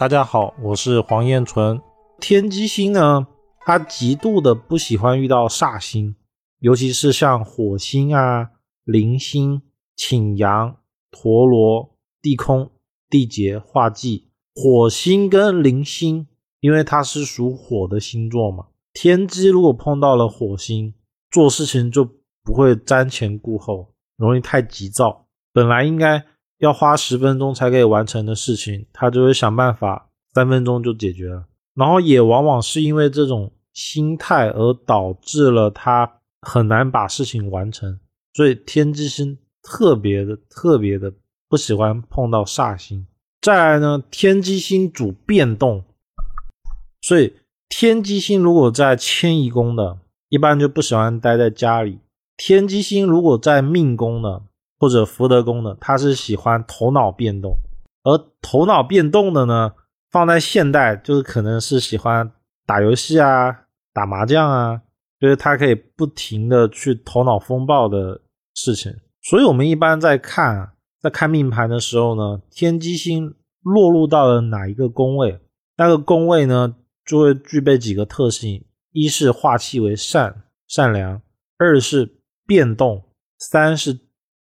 大家好，我是黄彦纯。天机星呢，它极度的不喜欢遇到煞星，尤其是像火星啊、铃星、擎羊、陀螺、地空、地劫、化忌。火星跟铃星，因为它是属火的星座嘛，天机如果碰到了火星，做事情就不会瞻前顾后，容易太急躁。本来应该要花十分钟才可以完成的事情，他就会想办法三分钟就解决了。然后也往往是因为这种心态而导致了他很难把事情完成。所以天机星特别的特别的不喜欢碰到煞星。再来呢，天机星主变动，所以天机星如果在迁移宫的，一般就不喜欢待在家里。天机星如果在命宫的或者福德宫的，他是喜欢头脑变动。而头脑变动的呢，放在现代就是可能是喜欢打游戏啊、打麻将啊，就是他可以不停的去头脑风暴的事情。所以我们一般在看。在看命盘的时候呢，天机星落入到了哪一个宫位？那个宫位呢，就会具备几个特性：一是化气为善善良，二是变动，三是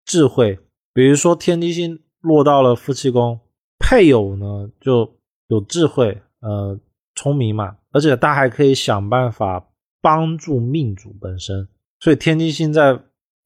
智慧。比如说天机星落到了夫妻宫，配偶呢就有智慧，呃，聪明嘛，而且他还可以想办法帮助命主本身。所以天机星在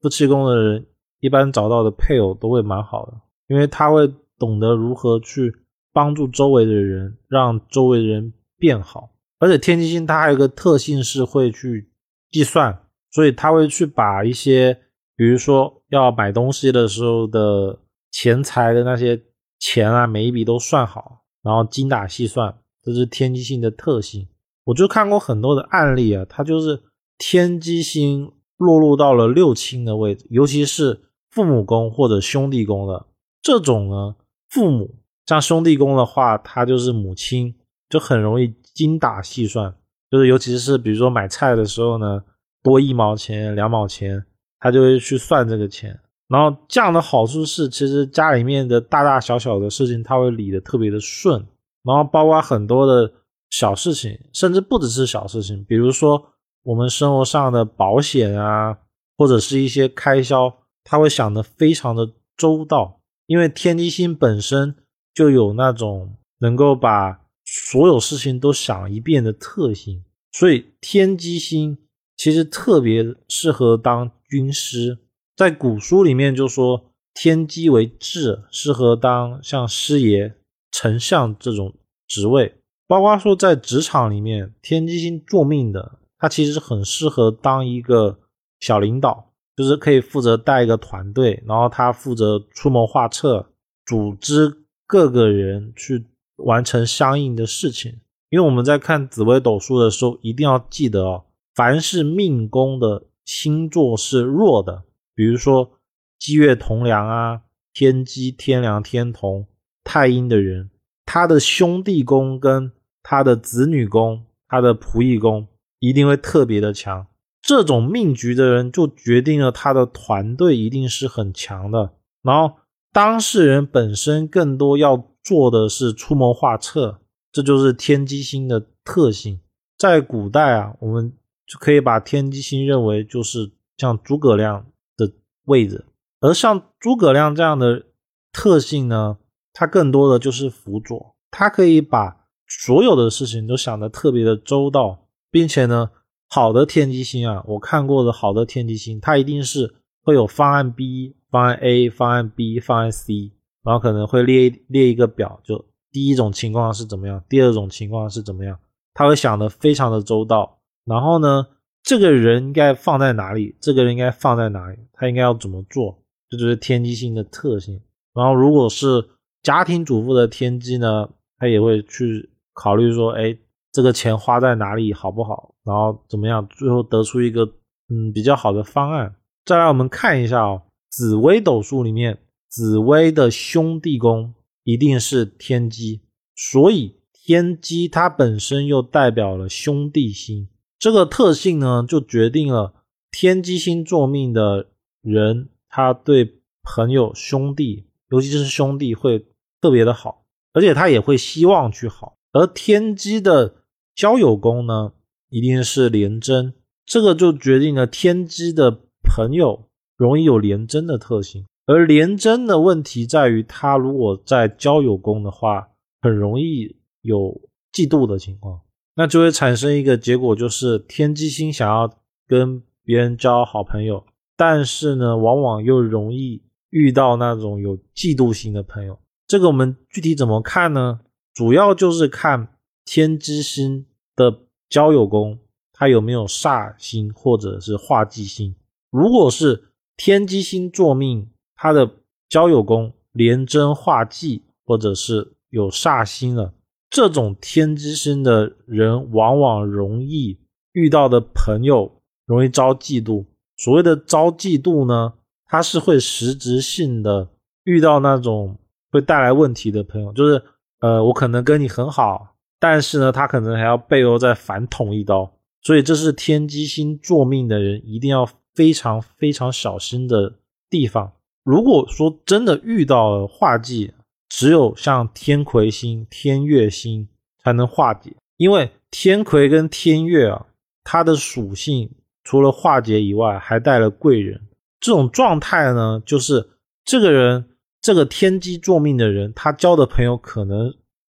夫妻宫的人。一般找到的配偶都会蛮好的，因为他会懂得如何去帮助周围的人，让周围的人变好。而且天机星它还有个特性是会去计算，所以他会去把一些，比如说要买东西的时候的钱财的那些钱啊，每一笔都算好，然后精打细算，这是天机星的特性。我就看过很多的案例啊，他就是天机星落入到了六亲的位置，尤其是。父母宫或者兄弟宫的这种呢，父母像兄弟宫的话，他就是母亲，就很容易精打细算，就是尤其是比如说买菜的时候呢，多一毛钱两毛钱，他就会去算这个钱。然后这样的好处是，其实家里面的大大小小的事情，他会理得特别的顺。然后包括很多的小事情，甚至不只是小事情，比如说我们生活上的保险啊，或者是一些开销。他会想的非常的周到，因为天机星本身就有那种能够把所有事情都想一遍的特性，所以天机星其实特别适合当军师。在古书里面就说天机为智，适合当像师爷、丞相这种职位。包括说在职场里面，天机星做命的，他其实很适合当一个小领导。就是可以负责带一个团队，然后他负责出谋划策，组织各个人去完成相应的事情。因为我们在看紫微斗数的时候，一定要记得哦，凡是命宫的星座是弱的，比如说积月同梁啊、天机、天梁、天同、太阴的人，他的兄弟宫跟他的子女宫、他的仆役宫一定会特别的强。这种命局的人就决定了他的团队一定是很强的，然后当事人本身更多要做的是出谋划策，这就是天机星的特性。在古代啊，我们就可以把天机星认为就是像诸葛亮的位置，而像诸葛亮这样的特性呢，他更多的就是辅佐，他可以把所有的事情都想得特别的周到，并且呢。好的天机星啊，我看过的好的天机星，它一定是会有方案 B、方案 A、方案 B、方案 C，然后可能会列列一个表，就第一种情况是怎么样，第二种情况是怎么样，他会想的非常的周到。然后呢，这个人应该放在哪里？这个人应该放在哪里？他应该要怎么做？这就是天机星的特性。然后如果是家庭主妇的天机呢，他也会去考虑说，哎。这个钱花在哪里好不好？然后怎么样？最后得出一个嗯比较好的方案。再来，我们看一下哦，紫微斗数里面，紫微的兄弟宫一定是天机，所以天机它本身又代表了兄弟星。这个特性呢，就决定了天机星座命的人，他对朋友、兄弟，尤其是兄弟会特别的好。而且他也会希望去好。而天机的交友宫呢，一定是廉贞，这个就决定了天机的朋友容易有廉贞的特性。而廉贞的问题在于，他如果在交友宫的话，很容易有嫉妒的情况，那就会产生一个结果，就是天机星想要跟别人交好朋友，但是呢，往往又容易遇到那种有嫉妒心的朋友。这个我们具体怎么看呢？主要就是看天机星的交友宫，它有没有煞星或者是化忌星。如果是天机星坐命。他的交友宫连贞化忌，或者是有煞星了，这种天机星的人，往往容易遇到的朋友容易招嫉妒。所谓的招嫉妒呢，他是会实质性的遇到那种会带来问题的朋友，就是呃，我可能跟你很好，但是呢，他可能还要背后再反捅一刀。所以这是天机星坐命的人一定要非常非常小心的地方。如果说真的遇到了化忌，只有像天魁星、天月星才能化解，因为天魁跟天月啊，它的属性除了化解以外，还带了贵人。这种状态呢，就是这个人这个天机作命的人，他交的朋友可能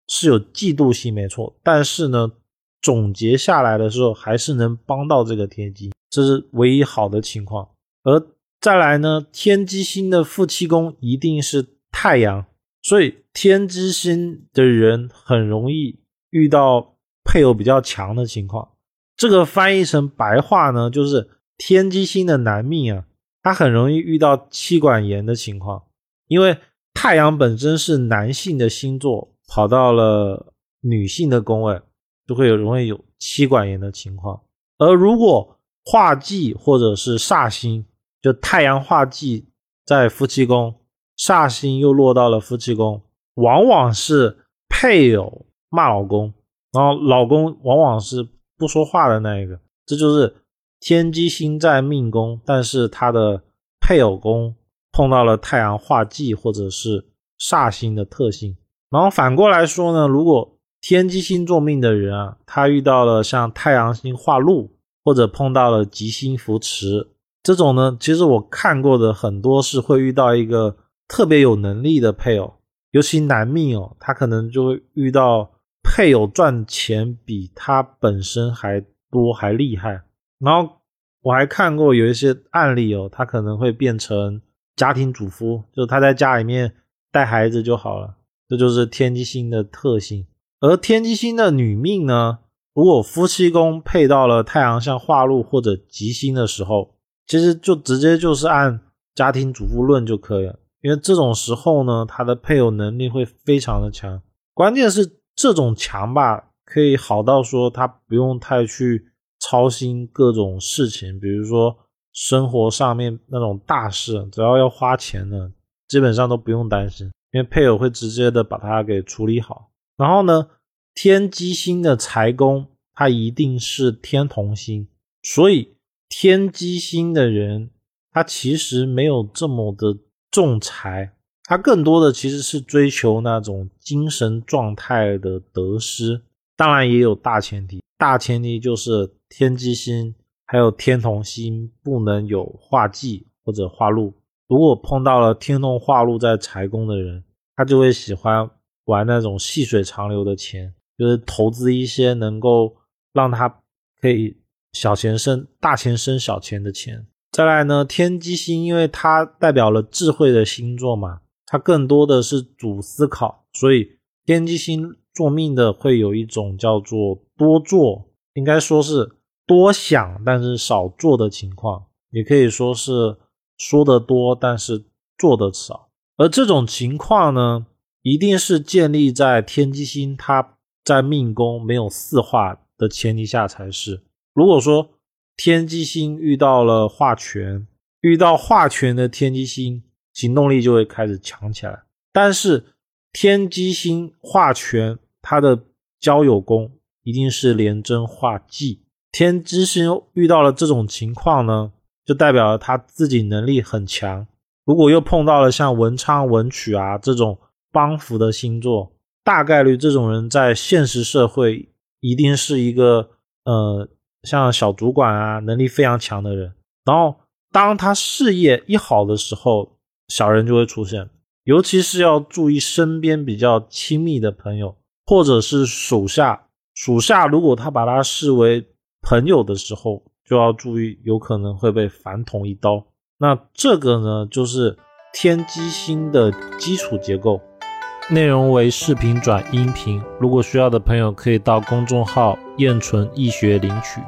是有嫉妒心，没错，但是呢，总结下来的时候，还是能帮到这个天机，这是唯一好的情况，而。再来呢，天机星的夫妻宫一定是太阳，所以天机星的人很容易遇到配偶比较强的情况。这个翻译成白话呢，就是天机星的男命啊，他很容易遇到妻管严的情况，因为太阳本身是男性的星座，跑到了女性的宫位，就会有容易有妻管严的情况。而如果化忌或者是煞星，就太阳化忌在夫妻宫，煞星又落到了夫妻宫，往往是配偶骂老公，然后老公往往是不说话的那一个。这就是天机星在命宫，但是他的配偶宫碰到了太阳化忌或者是煞星的特性。然后反过来说呢，如果天机星座命的人啊，他遇到了像太阳星化禄，或者碰到了吉星扶持。这种呢，其实我看过的很多是会遇到一个特别有能力的配偶，尤其男命哦，他可能就会遇到配偶赚钱比他本身还多还厉害。然后我还看过有一些案例哦，他可能会变成家庭主妇，就他在家里面带孩子就好了。这就是天机星的特性。而天机星的女命呢，如果夫妻宫配到了太阳像化禄或者吉星的时候。其实就直接就是按家庭主妇论就可以了，因为这种时候呢，他的配偶能力会非常的强。关键是这种强吧，可以好到说他不用太去操心各种事情，比如说生活上面那种大事，只要要花钱的，基本上都不用担心，因为配偶会直接的把它给处理好。然后呢，天机星的财宫，它一定是天同星，所以。天机星的人，他其实没有这么的重财，他更多的其实是追求那种精神状态的得失。当然也有大前提，大前提就是天机星还有天同星不能有化忌或者化禄。如果碰到了天同化禄在财宫的人，他就会喜欢玩那种细水长流的钱，就是投资一些能够让他可以。小钱生大钱生小钱的钱，再来呢？天机星，因为它代表了智慧的星座嘛，它更多的是主思考，所以天机星做命的会有一种叫做多做，应该说是多想但是少做的情况，也可以说是说的多但是做的少。而这种情况呢，一定是建立在天机星它在命宫没有四化的前提下才是。如果说天机星遇到了化权，遇到化权的天机星，行动力就会开始强起来。但是天机星化权，它的交友宫一定是廉贞化忌。天机星遇到了这种情况呢，就代表了他自己能力很强。如果又碰到了像文昌文曲啊这种帮扶的星座，大概率这种人在现实社会一定是一个呃像小主管啊，能力非常强的人。然后当他事业一好的时候，小人就会出现，尤其是要注意身边比较亲密的朋友，或者是属下。属下如果他把他视为朋友的时候，就要注意，有可能会被反捅一刀。那这个呢，就是天机星的基础结构。内容为视频转音频，如果需要的朋友可以到公众号“燕纯易学”领取。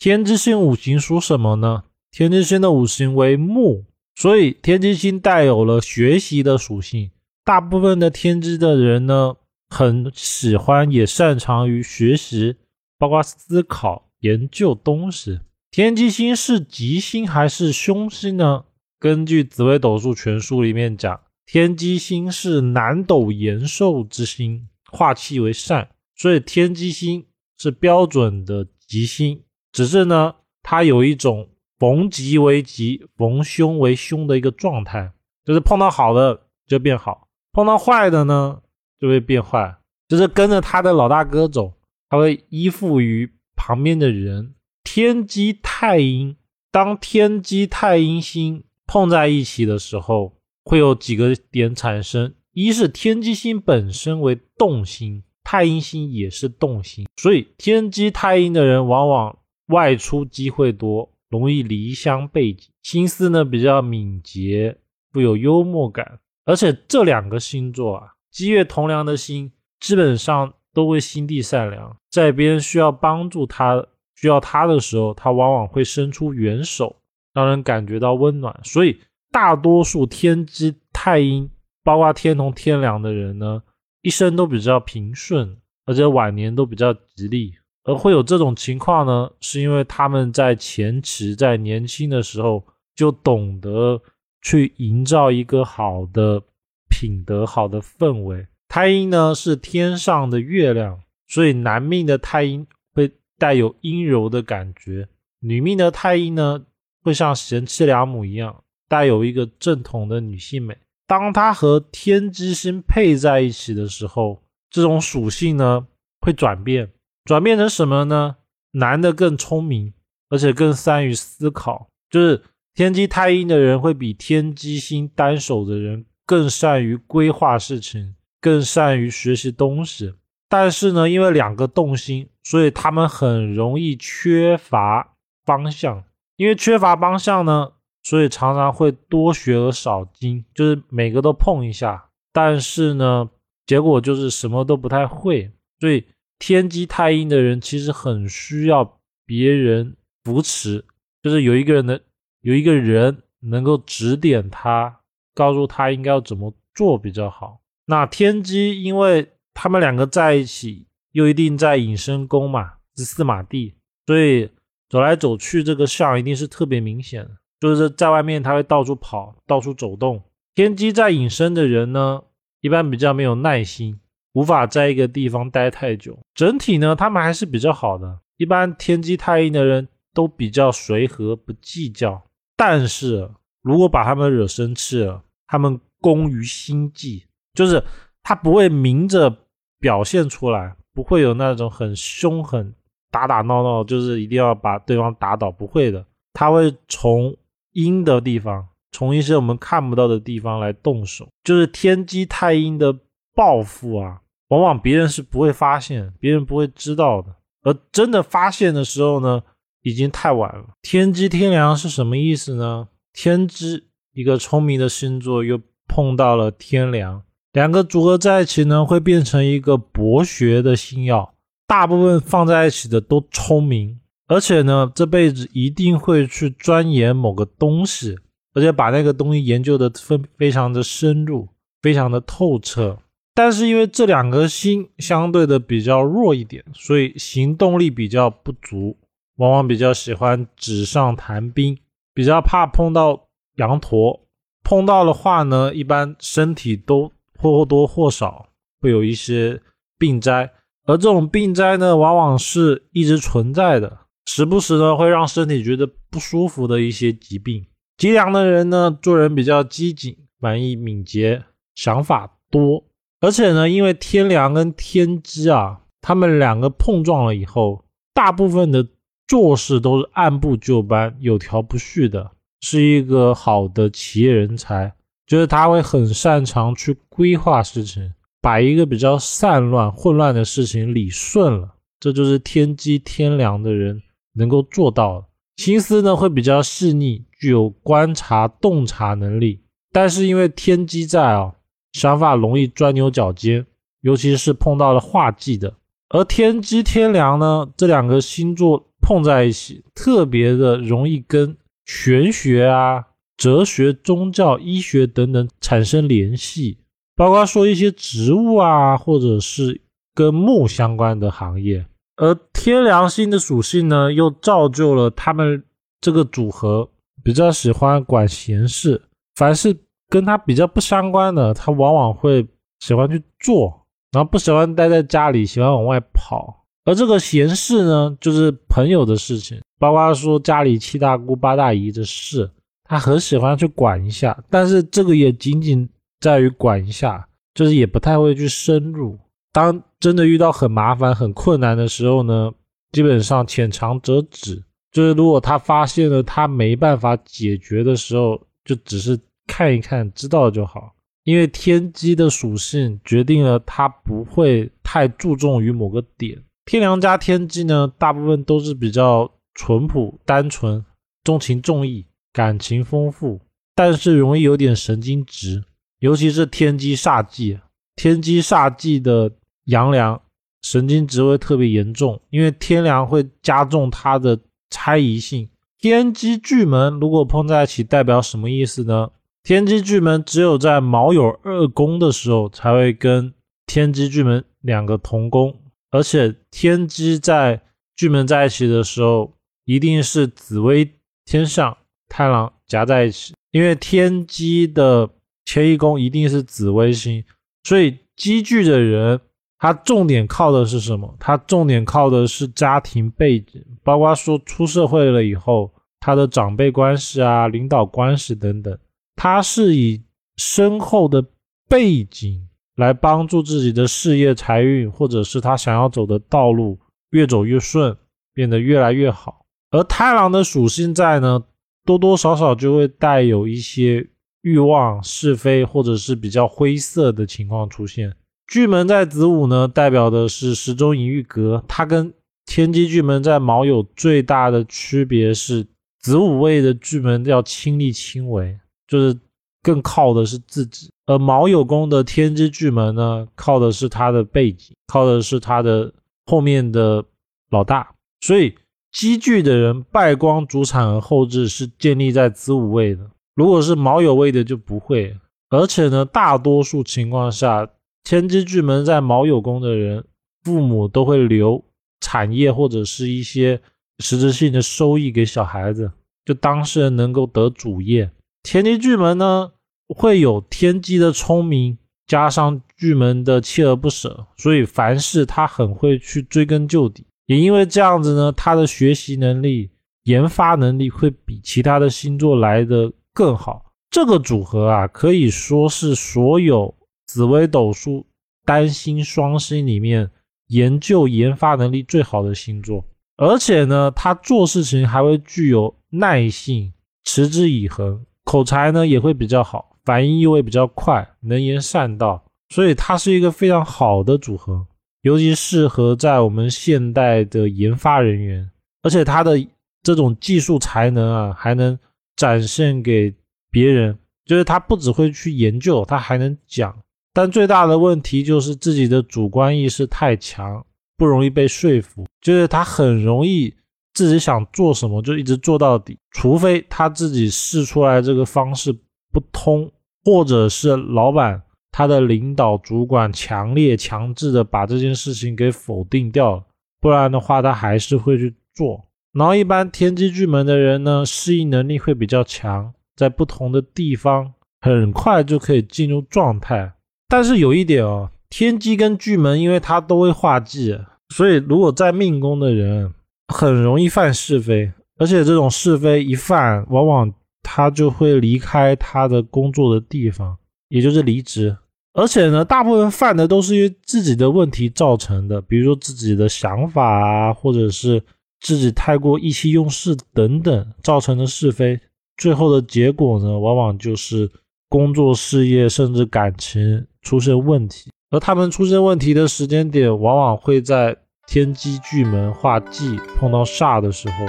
天机星五行属什么呢？天机星的五行为木，所以天机星带有了学习的属性。大部分的天机的人呢，很喜欢也擅长于学习，包括思考、研究东西。天机星是吉星还是凶星呢？根据紫微斗数全书里面讲，天机星是南斗延寿之星，化气为善，所以天机星是标准的吉星。只是呢，它有一种逢吉为吉，逢凶为凶的一个状态，就是碰到好的就变好，碰到坏的呢就会变坏，就是跟着他的老大哥走，他会依附于旁边的人。天机太阴，当天机太阴星碰在一起的时候，会有几个点产生：一是天机星本身为动星，太阴星也是动星，所以天机太阴的人往往。外出机会多，容易离乡背井，心思呢比较敏捷，富有幽默感。而且这两个星座啊，积月同梁的心，基本上都会心地善良，在别人需要帮助他、需要他的时候，他往往会伸出援手，让人感觉到温暖。所以，大多数天机太阴，包括天同、天梁的人呢，一生都比较平顺，而且晚年都比较吉利。而会有这种情况呢，是因为他们在前期在年轻的时候就懂得去营造一个好的品德、好的氛围。太阴呢是天上的月亮，所以男命的太阴会带有阴柔的感觉，女命的太阴呢会像贤妻良母一样，带有一个正统的女性美。当它和天机星配在一起的时候，这种属性呢会转变。转变成什么呢？男的更聪明，而且更善于思考。就是天机太阴的人会比天机星单手的人更善于规划事情，更善于学习东西。但是呢，因为两个动心，所以他们很容易缺乏方向。因为缺乏方向呢，所以常常会多学而少精，就是每个都碰一下。但是呢，结果就是什么都不太会。所以天机太阴的人其实很需要别人扶持，就是有一个人能。有一个人能够指点他，告诉他应该要怎么做比较好。那天机，因为他们两个在一起，又一定在隐身宫嘛，是四马地，所以走来走去这个相一定是特别明显的。就是在外面他会到处跑，到处走动。天机在隐身的人呢，一般比较没有耐心，无法在一个地方待太久。整体呢，他们还是比较好的。一般天机太阴的人都比较随和，不计较。但是如果把他们惹生气了，他们攻于心计，就是他不会明着表现出来，不会有那种很凶狠、打打闹闹，就是一定要把对方打倒，不会的。他会从阴的地方，从一些我们看不到的地方来动手，就是天机太阴的报复啊，往往别人是不会发现，别人不会知道的，而真的发现的时候呢？已经太晚了。天机天梁是什么意思呢？天机一个聪明的星座又碰到了天梁，两个组合在一起呢，会变成一个博学的星耀。大部分放在一起的都聪明，而且呢，这辈子一定会去钻研某个东西，而且把那个东西研究的非非常的深入，非常的透彻。但是因为这两个星相对的比较弱一点，所以行动力比较不足。往往比较喜欢纸上谈兵，比较怕碰到羊驼。碰到的话呢，一般身体都或多或少会有一些病灾，而这种病灾呢，往往是一直存在的，时不时呢会让身体觉得不舒服的一些疾病。吉良的人呢，做人比较机警、反应、敏捷，想法多，而且呢，因为天梁跟天机啊，他们两个碰撞了以后，大部分的。做事都是按部就班、有条不紊的，是一个好的企业人才。就是他会很擅长去规划事情，把一个比较散乱、混乱的事情理顺了。这就是天机天良的人能够做到的。心思呢会比较细腻，具有观察洞察能力。但是因为天机在啊，想法容易钻牛角尖，尤其是碰到了画技的。而天机天良呢，这两个星座。碰在一起，特别的容易跟玄学啊、哲学、宗教、医学等等产生联系，包括说一些植物啊，或者是跟木相关的行业。而天梁星的属性呢，又造就了他们这个组合比较喜欢管闲事，凡是跟他比较不相关的，他往往会喜欢去做，然后不喜欢待在家里，喜欢往外跑。而这个闲事呢，就是朋友的事情，包括说家里七大姑八大姨的事，他很喜欢去管一下。但是这个也仅仅在于管一下，就是也不太会去深入。当真的遇到很麻烦、很困难的时候呢，基本上浅尝辄止。就是如果他发现了他没办法解决的时候，就只是看一看，知道就好。因为天机的属性决定了他不会太注重于某个点。天良加天机呢，大部分都是比较淳朴、单纯、重情重义、感情丰富，但是容易有点神经质，尤其是天机煞忌，天机煞忌的阳梁神经质会特别严重，因为天梁会加重他的猜疑性。天机巨门如果碰在一起，代表什么意思呢？天机巨门只有在卯酉二宫的时候，才会跟天机巨门两个同宫。而且天机在巨门在一起的时候，一定是紫微天上太郎夹在一起，因为天机的前一宫一定是紫微星，所以积聚的人，他重点靠的是什么？他重点靠的是家庭背景，包括说出社会了以后，他的长辈关系啊、领导关系等等，他是以深厚的背景。来帮助自己的事业财运，或者是他想要走的道路越走越顺，变得越来越好。而太郎的属性在呢，多多少少就会带有一些欲望、是非或者是比较灰色的情况出现。巨门在子午呢，代表的是时钟一玉格，它跟天机巨门在卯酉最大的区别是，子午位的巨门要亲力亲为，就是更靠的是自己；而卯酉宫的天机巨门呢，靠的是他的背景，靠的是他的后面的老大。所以，积聚的人败光主产而后置是建立在子午位的，如果是卯酉位的就不会。而且呢，大多数情况下，天机巨门在卯酉宫的人，父母都会留。产业或者是一些实质性的收益给小孩子，就当事人能够得主业。天机巨门呢，会有天机的聪明，加上巨门的锲而不舍，所以凡事他很会去追根究底。也因为这样子呢，他的学习能力、研发能力会比其他的星座来的更好。这个组合啊，可以说是所有紫微斗数单星双星里面。研究研发能力最好的星座，而且呢，他做事情还会具有耐性，持之以恒，口才呢也会比较好，反应又会比较快，能言善道，所以它是一个非常好的组合，尤其适合在我们现代的研发人员，而且他的这种技术才能啊，还能展现给别人，就是他不只会去研究，他还能讲。但最大的问题就是自己的主观意识太强，不容易被说服。就是他很容易自己想做什么就一直做到底，除非他自己试出来这个方式不通，或者是老板他的领导主管强烈强制的把这件事情给否定掉了，不然的话他还是会去做。然后一般天机巨门的人呢，适应能力会比较强，在不同的地方很快就可以进入状态。但是有一点哦，天机跟巨门，因为它都会化忌，所以如果在命宫的人很容易犯是非，而且这种是非一犯，往往他就会离开他的工作的地方，也就是离职。而且呢，大部分犯的都是因为自己的问题造成的，比如说自己的想法啊，或者是自己太过意气用事等等造成的是非，最后的结果呢，往往就是工作、事业甚至感情。出现问题，而他们出现问题的时间点，往往会在天机巨门化忌碰到煞的时候。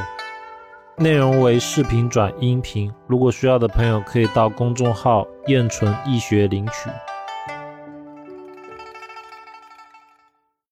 内容为视频转音频，如果需要的朋友可以到公众号“燕纯易学”领取。